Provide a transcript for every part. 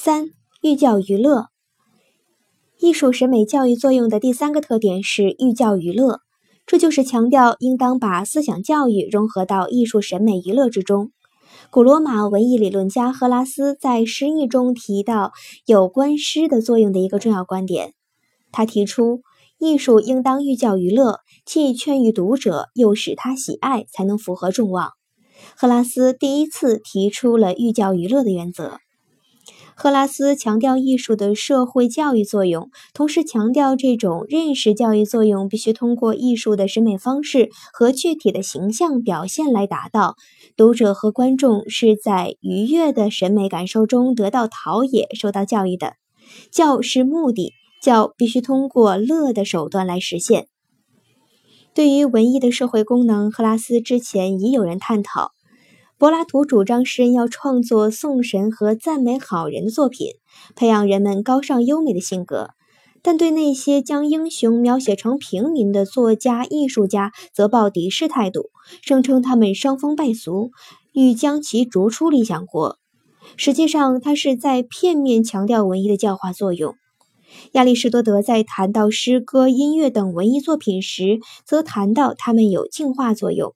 三、寓教于乐。艺术审美教育作用的第三个特点是寓教于乐，这就是强调应当把思想教育融合到艺术审美娱乐之中。古罗马文艺理论家赫拉斯在诗意中提到有关诗的作用的一个重要观点，他提出艺术应当寓教于乐，既劝喻读者，又使他喜爱，才能符合众望。赫拉斯第一次提出了寓教于乐的原则。赫拉斯强调艺术的社会教育作用，同时强调这种认识教育作用必须通过艺术的审美方式和具体的形象表现来达到。读者和观众是在愉悦的审美感受中得到陶冶、受到教育的。教是目的，教必须通过乐的手段来实现。对于文艺的社会功能，赫拉斯之前已有人探讨。柏拉图主张诗人要创作颂神和赞美好人的作品，培养人们高尚优美的性格；但对那些将英雄描写成平民的作家、艺术家，则抱敌视态度，声称他们伤风败俗，欲将其逐出理想国。实际上，他是在片面强调文艺的教化作用。亚里士多德在谈到诗歌、音乐等文艺作品时，则谈到它们有净化作用。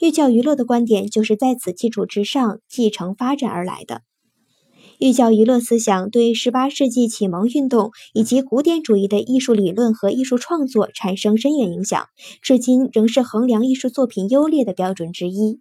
寓教于乐的观点就是在此基础之上继承发展而来的。寓教于乐思想对18世纪启蒙运动以及古典主义的艺术理论和艺术创作产生深远影响，至今仍是衡量艺术作品优劣的标准之一。